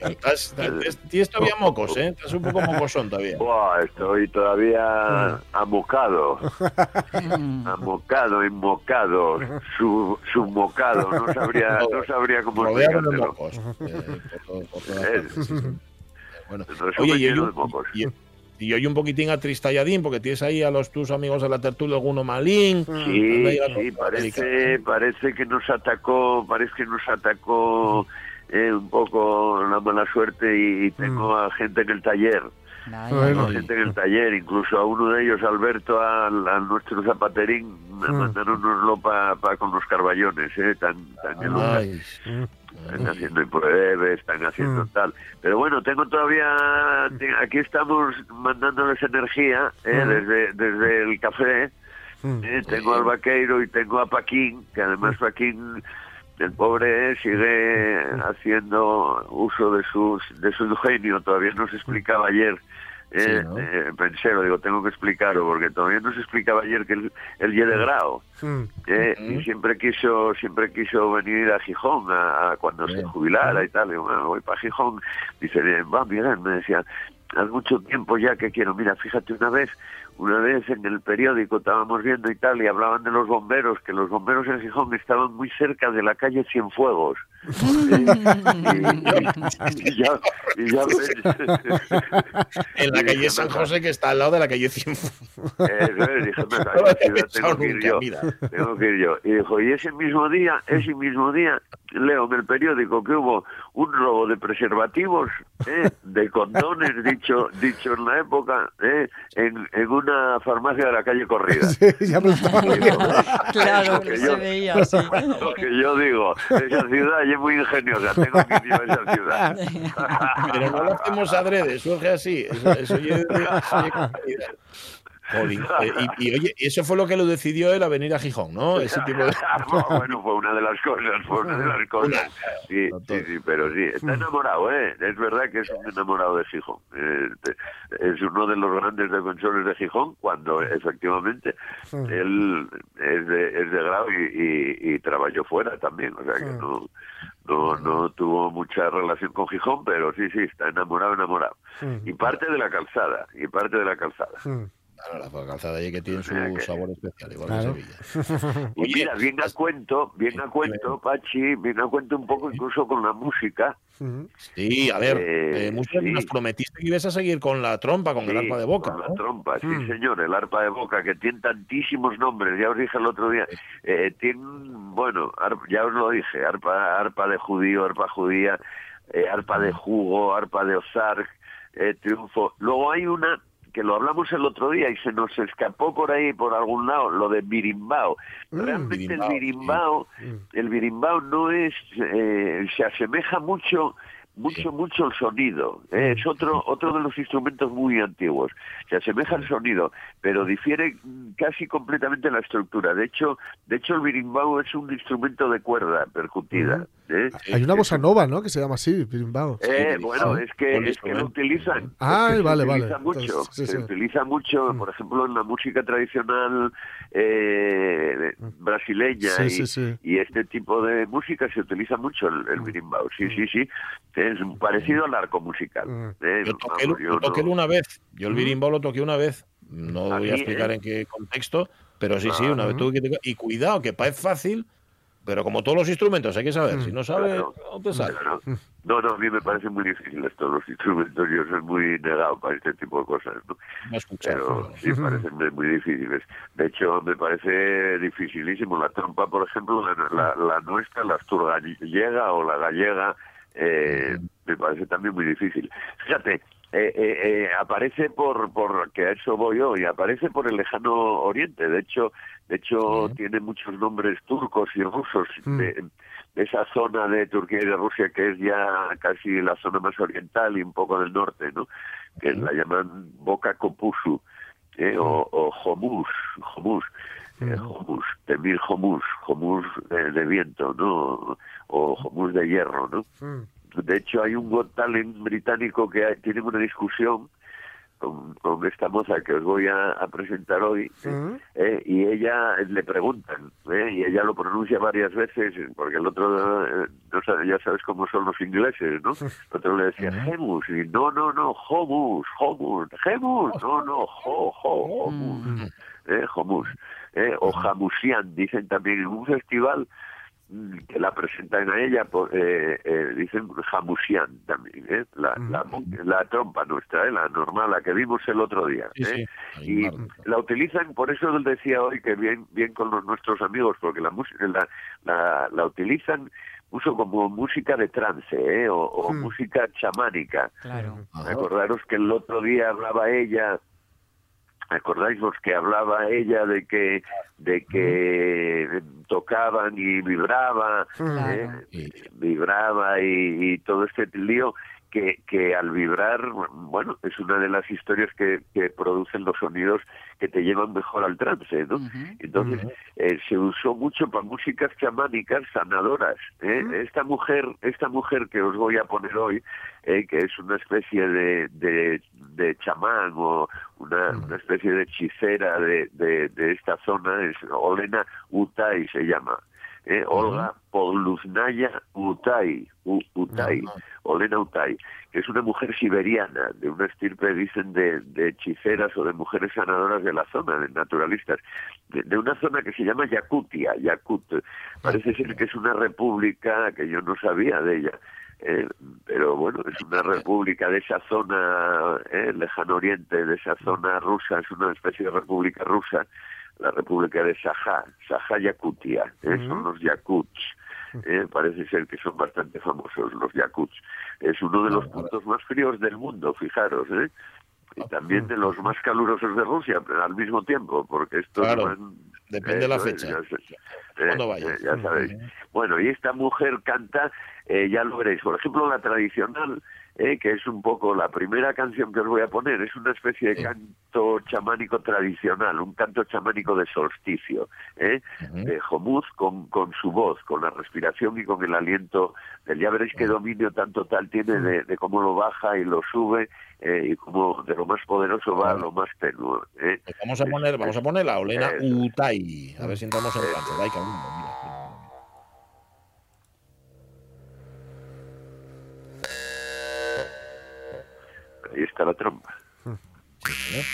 Estás, estás- tienes todavía mocos, ¿eh? Estás un poco mocosón todavía. Buah, estoy todavía amocado, amocado, enmocado, su, submocado, no sabría, no sabría cómo Rodeado de explicártelo. mocos. eh, sí, sí. Bueno, oye, y un, mocos. y, y hoy un poquitín atristalladín, porque tienes ahí a los tus amigos de la tertulia, alguno malín. Sí, sí, parece, parece que nos atacó, parece que nos atacó eh, un poco la mala suerte y, y tengo a gente en el taller. Bueno. Tengo gente en el taller, incluso a uno de ellos, Alberto, al, al nuestro zapaterín, me mandaron unos para con los carballones, eh, tan, tan Ay, están haciendo pruebas, están haciendo tal. Pero bueno, tengo todavía, aquí estamos mandándoles energía eh, desde, desde el café. eh, tengo al vaqueiro y tengo a Paquín, que además Paquín, el pobre, sigue haciendo uso de, sus, de su ingenio. Todavía nos explicaba ayer. Eh, Sí, ¿no? eh, pensero, digo, tengo que explicarlo, porque todavía nos explicaba ayer que él, él ya de grado. Eh, Y siempre quiso siempre quiso venir a Gijón a, a cuando se jubilara y tal. Digo, "Bueno, voy para Gijón. Dice, va, Miguel, me decía, hace mucho tiempo ya que quiero. Mira, fíjate una vez, una vez en el periódico estábamos viendo y tal, y hablaban de los bomberos, que los bomberos en Gijón estaban muy cerca de la calle Cienfuegos. y, y ya, y ya En la calle San José, que está al lado de la calle Cienfuegos. Eso es, dije, tengo que ir yo. Tengo que ir yo. Y dijo, y ese mismo día, ese mismo día, leo en el periódico que hubo un robo de preservativos, ¿eh? de condones, dicho dicho en la época, ¿eh? en, en una farmacia de la calle Corrida. Sí, ya me lo estaba viendo. Claro, Lo que se yo- veía así. Lo que yo digo, esa ciudad es muy ingeniosa, tengo que ir a esa ciudad. Pero no lo hacemos adrede, surge así. Eso, eso ya- eso eh, y, y, oye, eso fue lo que lo decidió él a venir a Gijón, ¿no? Ese tipo de. bueno, fue una de las cosas, fue una de las cosas. Sí, sí, sí, pero sí, está enamorado, ¿eh? Es verdad que es un enamorado de Gijón. Eh, es uno de los grandes defensores de Gijón cuando efectivamente él es de, es de grado y, y, y trabajó fuera también, o sea que no, no, no tuvo mucha relación con Gijón, pero sí, sí, está enamorado, enamorado. Y parte de la calzada, y parte de la calzada. Claro, la calzada allí que tiene su que- sabor especial, igual Claro. que Sevilla. Y mira, bien a cuento, bien a cuento, Pachi, bien a cuento un poco incluso con la música. Sí, a ver, Eh, eh, muchos sí. nos prometiste que ibas a seguir con la trompa, con el Sí, arpa de boca. con la ¿no? trompa, sí, Mm. señor, el arpa de boca, que tiene tantísimos nombres, ya os dije el otro día, eh, tiene, bueno, ya os lo dije, arpa, arpa de judío, arpa judía, eh, arpa de jugo, arpa de Ozark, eh, triunfo. Luego hay una que lo hablamos el otro día y se nos escapó por ahí, por algún lado, lo de birimbao. Realmente Birimbao, el birimbao, el birimbao no es, eh, se asemeja mucho mucho mucho el sonido ¿eh? es otro otro de los instrumentos muy antiguos se asemeja al sonido pero difiere mm, casi completamente la estructura de hecho de hecho el birimbao es un instrumento de cuerda percutida ¿eh? Hay una bossa nova, ¿no? Que se llama así, Birimbao. Eh, bueno, es que, es que lo utilizan. Ah, es que vale, se vale. utiliza mucho. Entonces, sí, se sí. Mm. utiliza mucho, por ejemplo, en la música tradicional eh, brasileña Sí, y, sí, sí. y este tipo de música se utiliza mucho el, Mm. el birimbao. Sí, sí, sí. Es parecido al arco musical. Mm. Eh, Yo toqué, vamos, yo lo toqué no- una vez. Yo el birimbao lo toqué una vez. No voy a Aquí, explicar ¿eh? en qué contexto, pero sí, sí, Ah, una vez tuve que tocar. Y cuidado, que parece fácil, pero como todos los instrumentos, hay que saber. Si no sabes, Claro. no te sale. Claro. No, no, a mí me parece muy difícil estos los instrumentos. Yo soy muy negado para este tipo de cosas. ¿no? Escuchar. Pero sí, parecen muy- muy difíciles. De hecho, me parece dificilísimo. La trompa, por ejemplo, la, la, la nuestra, la asturgallega o la gallega, eh, me parece también muy difícil. Fíjate, eh, eh, eh, aparece por, por que a eso voy hoy, aparece por el lejano oriente. De hecho, de hecho tiene muchos nombres turcos y rusos Mm. de, de esa zona de Turquía y de Rusia que es ya casi la zona más oriental y un poco del norte, ¿no? Que la llaman Boca Copusu ¿eh? o, o Homus, Homus. Eh, Homus, Temir Homus, Homus de, de viento, ¿no? O Homus de hierro, ¿no? Mm. De hecho, hay un Got Talent británico que hay- tiene una discusión con, con esta moza que os voy a, a presentar hoy, Mm. eh, y ella le preguntan, eh, y ella lo pronuncia varias veces, porque el otro, eh, no sabe- ya sabes cómo son los ingleses, ¿no? El otro le decía Gemus, y no, no, no, Homus, Homus, Gemus, no, no, Jo, Jo, Homus, eh, Homus, eh, o Jamusian, dicen también en un festival mm, que la presentan a ella, por, eh, eh, dicen Jamusian también, ¿eh? la, la, la trompa nuestra, ¿eh? la normal, la que vimos el otro día. Sí, ¿eh? sí. Y la utilizan, por eso les decía hoy que bien, bien con los, nuestros amigos, porque la, música la, la, la utilizan uso como música de trance ¿eh? o, o Mm. música chamánica. Claro. Ajá. Acordaros que el otro día hablaba ella, acordáis vos que hablaba ella de que de que tocaban y vibraba, Claro. ¿eh? Vibraba y, y todo este lío que, que al vibrar, bueno, es una de las historias que, que producen los sonidos que te llevan mejor al trance, ¿no? Entonces, eh, se usó mucho para músicas chamánicas sanadoras. ¿eh? Esta mujer, esta mujer que os voy a poner hoy, eh, que es una especie de, de, de chamán o una, una especie de hechicera de, de, de esta zona, es Olena Utai se llama. ¿Eh? Olga Poluznaya Utai, U- Utai, Olena Utai, que es una mujer siberiana, de una estirpe, dicen, de, de hechiceras o de mujeres sanadoras de la zona, de naturalistas, de, de una zona que se llama Yakutia, Yakut. Parece ser que es una república que yo no sabía de ella. eh, pero bueno, es una república de esa zona, eh, lejano oriente, de esa zona rusa, es una especie de república rusa, la república de Sajá, Sajá Yakutia, eh, son los Yakuts. Eh, parece ser que son bastante famosos los Yakuts. Es uno de los puntos más fríos del mundo, fijaros, ¿eh? Y también de los más calurosos de Rusia, pero al mismo tiempo, porque esto Claro, depende de la fecha. ya, eh, ya sabéis. Bueno, y esta mujer canta, eh, ya lo veréis, por ejemplo, la tradicional, eh, que es un poco la primera canción que os voy a poner, es una especie de canto chamánico tradicional, un canto chamánico de solsticio, eh, de Jomuz con, con su voz, con la respiración y con el aliento. del- ya veréis qué dominio tanto tal tiene de, de cómo lo baja y lo sube eh, y cómo de lo más poderoso va a lo más tenue. eh. Pues vamos a poner, vamos a poner la Olena. Utai. A ver si entramos en trance. Dai, cabrón, mira, mira. Ahí está la ¿eh?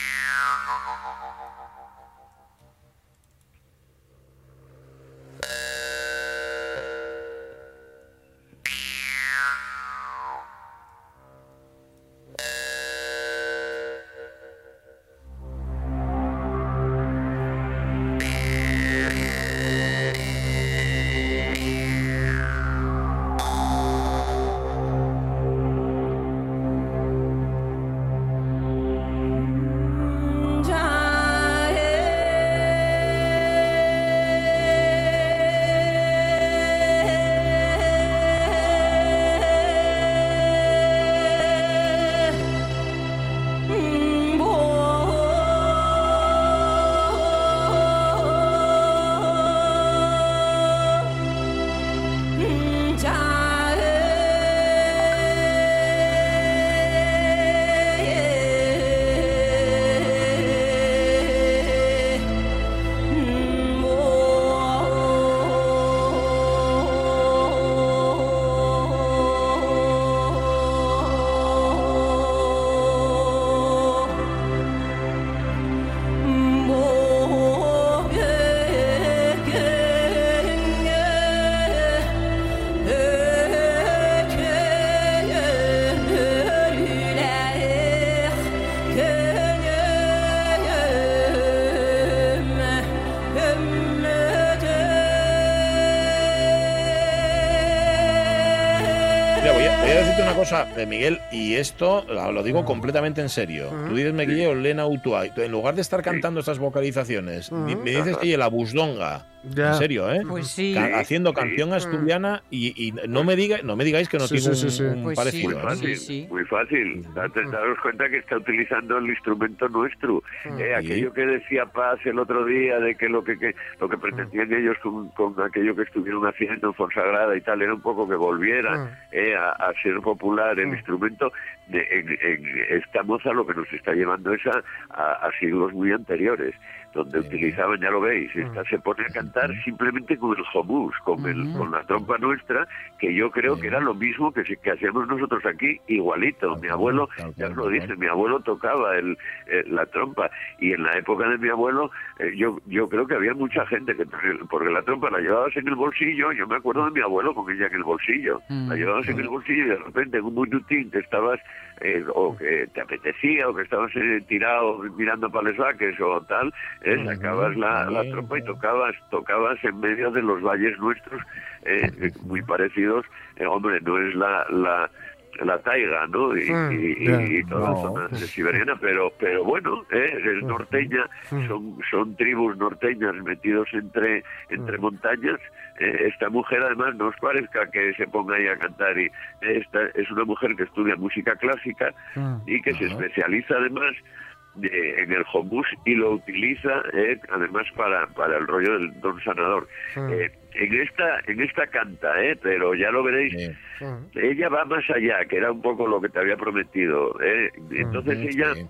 Cosa, Miguel, y esto lo digo completamente en serio. Tú dices, me guille Lena Utuay. En lugar de estar cantando estas vocalizaciones, me dices que la busdonga. Ya. En serio, ¿eh? Pues sí. Ca- Haciendo canción asturiana y, y no me diga, no me digáis que no Sí, tiene sí, un, sí, sí. un Pues parecido. Muy fácil, Sí, sí. muy fácil. Date- Daros cuenta que está utilizando el instrumento nuestro. Eh, aquello que decía Paz el otro día de que lo que, que- lo que pretendían ellos con, con aquello que estuvieron haciendo en Fonsagrada y tal era un poco que volviera eh, a, a ser popular el instrumento. De, en, en esta moza lo que nos está llevando es a, a- a siglos muy anteriores donde utilizaban, ya lo veis, esta se pone a cantar simplemente con el homus, con, el, con la trompa nuestra, que yo creo que era lo mismo que, que hacíamos nosotros aquí, igualito. Mi abuelo, ya os lo dice, mi abuelo tocaba el, eh, la trompa. Y en la época de mi abuelo eh, yo yo creo que había mucha gente que porque la trompa la llevabas en el bolsillo. Yo me acuerdo de mi abuelo con ella en el bolsillo. La llevabas en el bolsillo y de repente en un minutín te estabas eh, o que te apetecía o que estabas eh, tirado mirando para los vaques o tal eh, sacabas la, la trompa y tocabas tocabas en medio de los valles nuestros eh, eh, muy parecidos Eh, hombre no es la la la taiga, ¿no? Y, Mm, y- ya. y toda la No. zona de siberiana, pero pero bueno, ¿eh? es norteña, son son tribus norteñas metidos entre entre montañas. Esta mujer además no os parezca que se ponga ahí a cantar y esta es una mujer que estudia música clásica y que se especializa además de- en el homus y lo utiliza eh, además para, para el rollo del don sanador. Eh, en esta en esta canta, eh, pero ya lo veréis, Sí. ella va más allá, que era un poco lo que te había prometido. ¿eh? Entonces ella, Sí.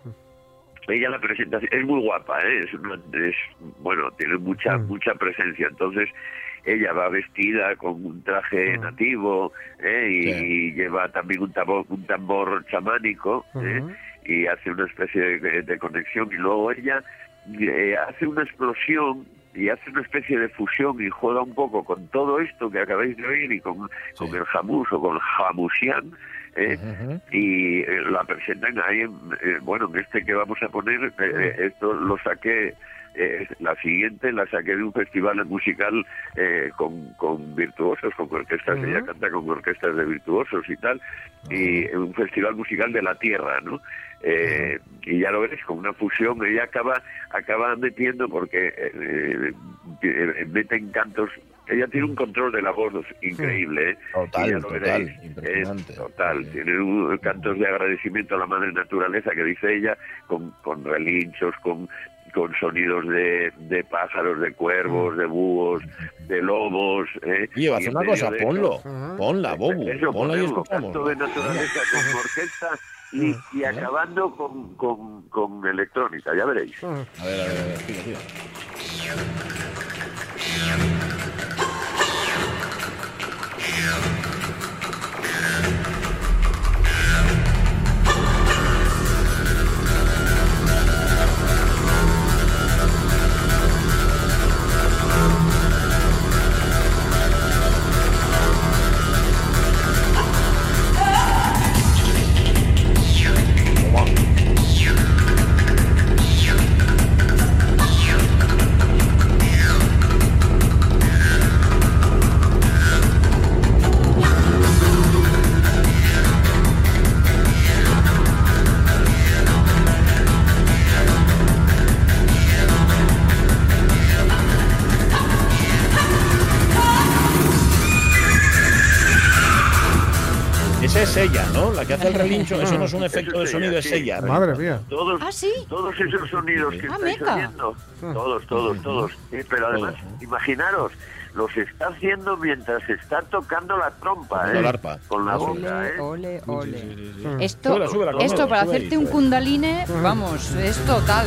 ella la presentación es muy guapa, ¿eh? es, una- es bueno, tiene mucha mucha presencia. Entonces ella va vestida con un traje nativo ¿eh? y, Sí. y lleva también un tambor, un tambor chamánico ¿eh? Y hace una especie de, de conexión y luego ella eh, hace una explosión y hace una especie de fusión y juega un poco con todo esto que acabáis de oír y con, con el jamus o con el jamusian ¿eh? Y eh, la presentan ahí en, eh, bueno en este que vamos a poner eh, esto lo saqué la siguiente la saqué de un festival musical eh, con, con virtuosos, con orquestas, ella canta con orquestas de virtuosos y tal, y un festival musical de la tierra, ¿no? Eh, y ya lo veréis, con una fusión, ella acaba, acaba metiendo, porque eh, eh, mete en cantos, ella tiene un control de la voz increíble, ¿eh? Total, Y ya lo total, impresionante. es total, tiene un- cantos de agradecimiento a la madre naturaleza que dice ella, con, con relinchos, con con sonidos de, de pájaros, de cuervos, de búhos, de lobos. ¿eh? Oye, haz una cosa, de ponlo, ponla, Bobu, eso, ponla y escuchamos. canto de naturaleza con orquesta y, y acabando con, con, con electrónica, ya veréis. A ver, a ver, a ver, tira, tira. Esa es ella, ¿no? La que hace el relincho, eso no es un efecto de sonido, es ella. Madre mía. Todos, ¿Ah, sí? todos esos sonidos que Ah, estáis meca. oyendo, todos, todos, todos. Eh, pero además, imaginaros, los está haciendo mientras está tocando la trompa, Con ¿eh? la arpa. Con la Ole, boca, ¿eh? ole, ole. Esto, súbela, esto para ahí, hacerte un kundaline, vamos, es total.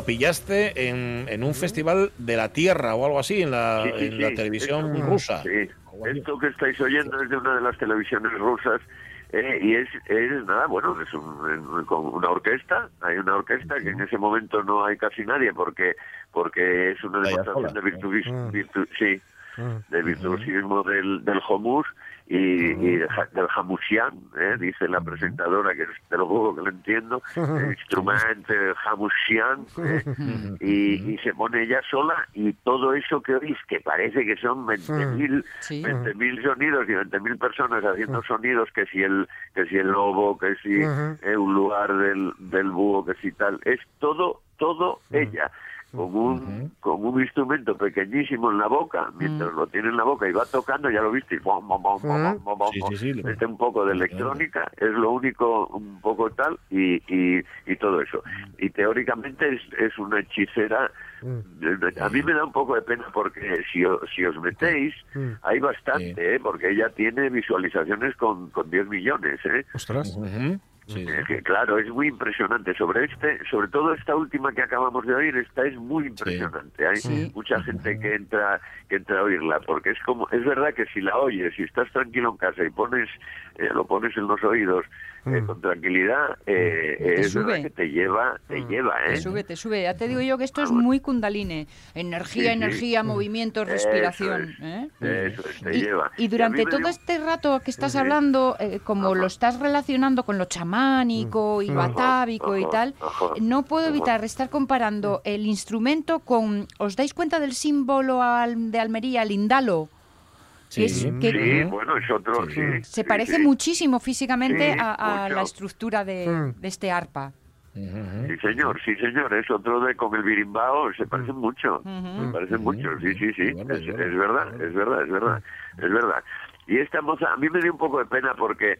Lo, pillaste en, en un festival de la Tierra o algo así, en la, Sí, sí, en la sí. televisión Esto- rusa. Sí. Esto que estáis oyendo es de una de las televisiones rusas eh, y es, es nada, bueno, es un- con una orquesta, hay una orquesta que en ese momento no hay casi nadie porque porque es una demostración de virtuvis, Mm. virtu- sí. Del virtuosismo del, del homus y, y de ja- del hamusian, ¿eh? dice la presentadora, que es- te lo juro que lo entiendo, el instrumento hamusian, ¿eh? y, y se pone ella sola y todo eso que oís, que parece que son 20.000 Sí. 20.000 sonidos y 20.000 personas haciendo sonidos, que si el que si el lobo, que si eh, un lugar del, del búho, que si tal, es todo, todo ella. Con un, con un instrumento pequeñísimo en la boca, mientras lo tiene en la boca y va tocando, ya lo viste, bom, bom, bom, bom, bom, bom, bom, Sí, sí, sí, lo- mete un poco de electrónica, es lo único, un poco tal, y, y, y todo eso. Y teóricamente es, es una hechicera. A mí me da un poco de pena porque si, o- si os metéis, hay bastante, ¿eh? porque ella tiene visualizaciones con, con 10 millones. ¿eh? Ostras. Sí. Eh, que claro, es muy impresionante. Sobre este, sobre todo esta última que acabamos de oír, esta es muy impresionante. Hay Sí. mucha gente que entra, que entra a oírla, porque es como, es verdad que si la oyes, si estás tranquilo en casa y pones, eh, lo pones en los oídos eh, con tranquilidad, eh, Te es verdad sube. que te lleva, te lleva, ¿eh? Te sube, te sube. Ya te digo yo que esto es muy kundalini. Energía, Sí, sí. energía, movimiento, Eso respiración. es. ¿eh? Eso es, te Y, lleva. y durante todo dio- este rato que estás Sí. hablando, eh, como Ajá. lo estás relacionando con lo chamánico y Ajá, batávico y tal, ajá, no puedo evitar estar comparando el instrumento con. ¿Os dais cuenta del símbolo al- de Almería, el indalo? Sí. es que- Sí, bueno, es otro, sí. Se sí, parece sí. muchísimo físicamente Sí, a, la estructura de, Mm. de este arpa. Sí, señor, sí, señor. Es otro de con el birimbao, se parecen mucho. Ujú. Se parecen mucho, sí, sí, sí. Bueno, Es, bueno. es verdad, es verdad, es verdad, es verdad. Y esta moza, a mí me dio un poco de pena porque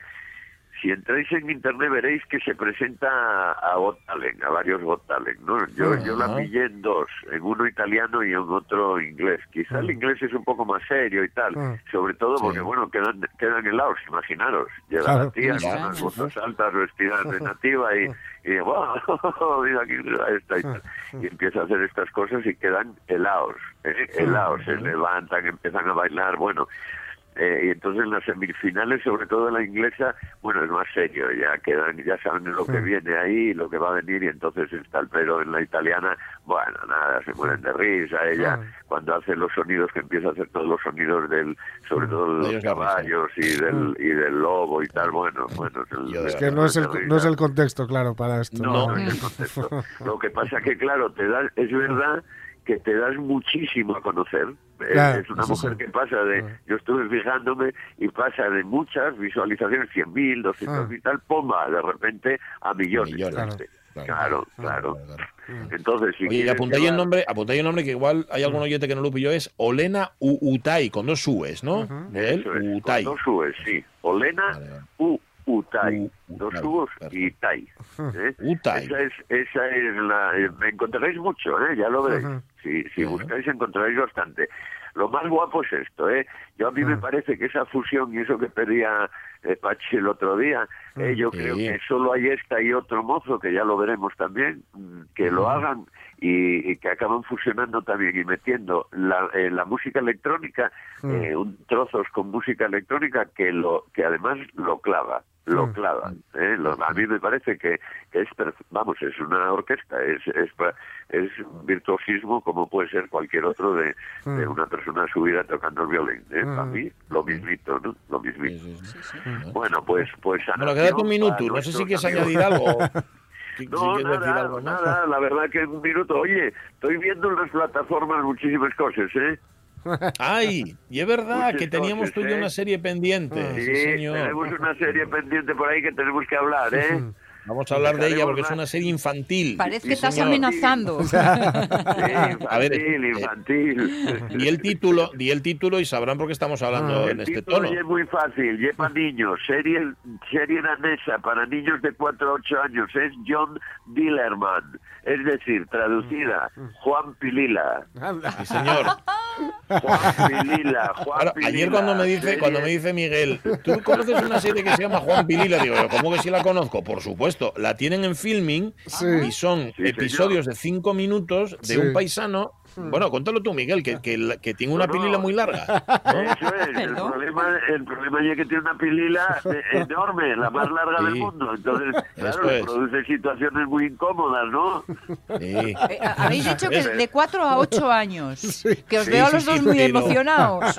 si entráis en internet veréis que se presenta a Got Talent, a varios Got Talent, ¿no? Yo, yo la pillé en dos, en uno italiano y en otro inglés. Quizá el inglés es un poco más serio y tal, Mm. sobre todo porque, Sí. bueno, quedan, quedan helados, imaginaros. Llega Claro. la tía con unas botas altas vestidas de nativa y, y ¡guau! mira aquí está y tal. Y empieza a hacer estas cosas y quedan helados, ¿eh? helados, se levantan, empiezan a bailar, bueno. Eh, y entonces en las semifinales, sobre todo la inglesa, bueno, es más serio, ya quedan, ya saben lo que viene ahí, lo que va a venir, y entonces está el pero en la italiana, bueno, nada, se mueren de risa, ella cuando hace los sonidos, que empieza a hacer todos los sonidos del, sobre todo de los caballos y del, y del lobo y tal, bueno, bueno, el- Es que no es, el, no es el contexto, claro, para esto. no, No. no es el contexto. Lo que pasa que, claro, te da, es verdad que te das muchísimo a conocer. Es- Claro, es una mujer sí. que pasa de, yo estuve fijándome y pasa de muchas visualizaciones, 100.000, 200.000 y tal, pomba, de repente a millones. Millones. Claro, Claro. claro. Claro, claro. Entonces, si Oye, y apuntáis el llevar- nombre, apuntáis el nombre que igual hay algún oyente que no lo pilló, es Olena U- Utai, con dos U's, ¿no? De él, Eso es, con dos U's, sí. Olena, Vale, vale. U, Utai. U- dos U's y Tai. ¿eh? Utai. Esa es, esa es la... eh, Me encontraréis mucho, ¿eh? Ya lo veréis. Si, buscáis encontraréis bastante. Lo más guapo es esto, ¿eh? Yo a mí me parece que esa fusión y eso que pedía eh, Pachi el otro día, eh, yo Sí. creo que solo hay esta y otro mozo, que ya lo veremos también, mm, que lo hagan y, y que acaban fusionando también y metiendo la, eh, la música electrónica, eh, un, trozos con música electrónica que lo que además lo clava lo clavan. ¿eh? Lo- a mí me parece que, que es, vamos, es una orquesta, es, es, es un virtuosismo como puede ser cualquier otro de, de una persona subida tocando el violín. ¿eh? Mí, lo mismito, ¿no? Lo mismito. Sí, sí, sí. Bueno, pues, pues Bueno, quédate un minuto, no sé si quieres amigos. añadir algo. No, nada, algo, ¿no? nada, la verdad que en un minuto. Oye, estoy viendo en las plataformas muchísimas cosas, ¿eh? Ay, y es verdad Muchas que teníamos cosas, tú y yo ¿eh? una serie pendiente. Sí, Sí, señor. tenemos una serie pendiente por ahí que tenemos que hablar, ¿eh? Vamos a hablar de ella porque es más. una serie infantil. Parece Sí, que estás señor. amenazando. Sí, A ver, infantil, eh, infantil. Di el título, di el título y sabrán por qué estamos hablando en El este tono. es muy fácil, lleva niños, serie, serie danesa para niños de 4 a 8 años, es John Dillerman, es decir, traducida, Juan Pilila. Sí, señor. Juan Pilila, Juan Claro, Pilila, ayer cuando me dice serie- cuando me dice Miguel, ¿tú conoces una serie que se llama Juan Pilila? Digo, yo, ¿cómo que sí la conozco? Por supuesto, la tienen en filming Sí. y son Sí, episodios de cinco minutos de Sí. un paisano. Bueno, cuéntalo tú, Miguel, que, que, tiene una No, no. pilila muy larga. ¿no? Eso es, el problema, el problema es que tiene una pilila enorme, la más larga del mundo. Entonces, claro, es. produce situaciones muy incómodas, ¿no? Sí. Eh, Habéis dicho que de 4 a 8 años. Que os Sí, veo a los sí, dos muy emocionados.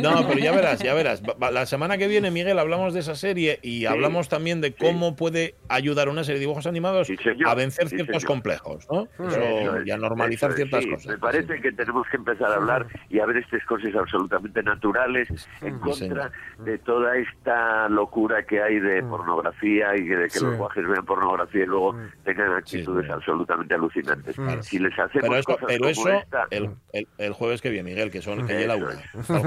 No, pero ya verás, ya verás. La semana que viene, Miguel, hablamos de esa serie y hablamos también de cómo puede ayudar una serie de dibujos animados a vencer Sí, ciertos señor. complejos, ¿no? Eso Eso, es, y a normalizar eso es, ciertas sí. cosas. Me parece que tenemos que empezar a hablar y a ver estas cosas absolutamente naturales en contra de toda esta locura que hay de pornografía y de que Sí. los guajes vean pornografía y luego tengan actitudes sí. absolutamente alucinantes. Si les hacemos Pero eso, cosas pero como eso esta, el, el, el jueves que viene, Miguel, que son que la una.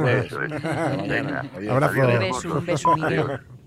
es. Es. Abrazo. Un beso, un beso, Miguel.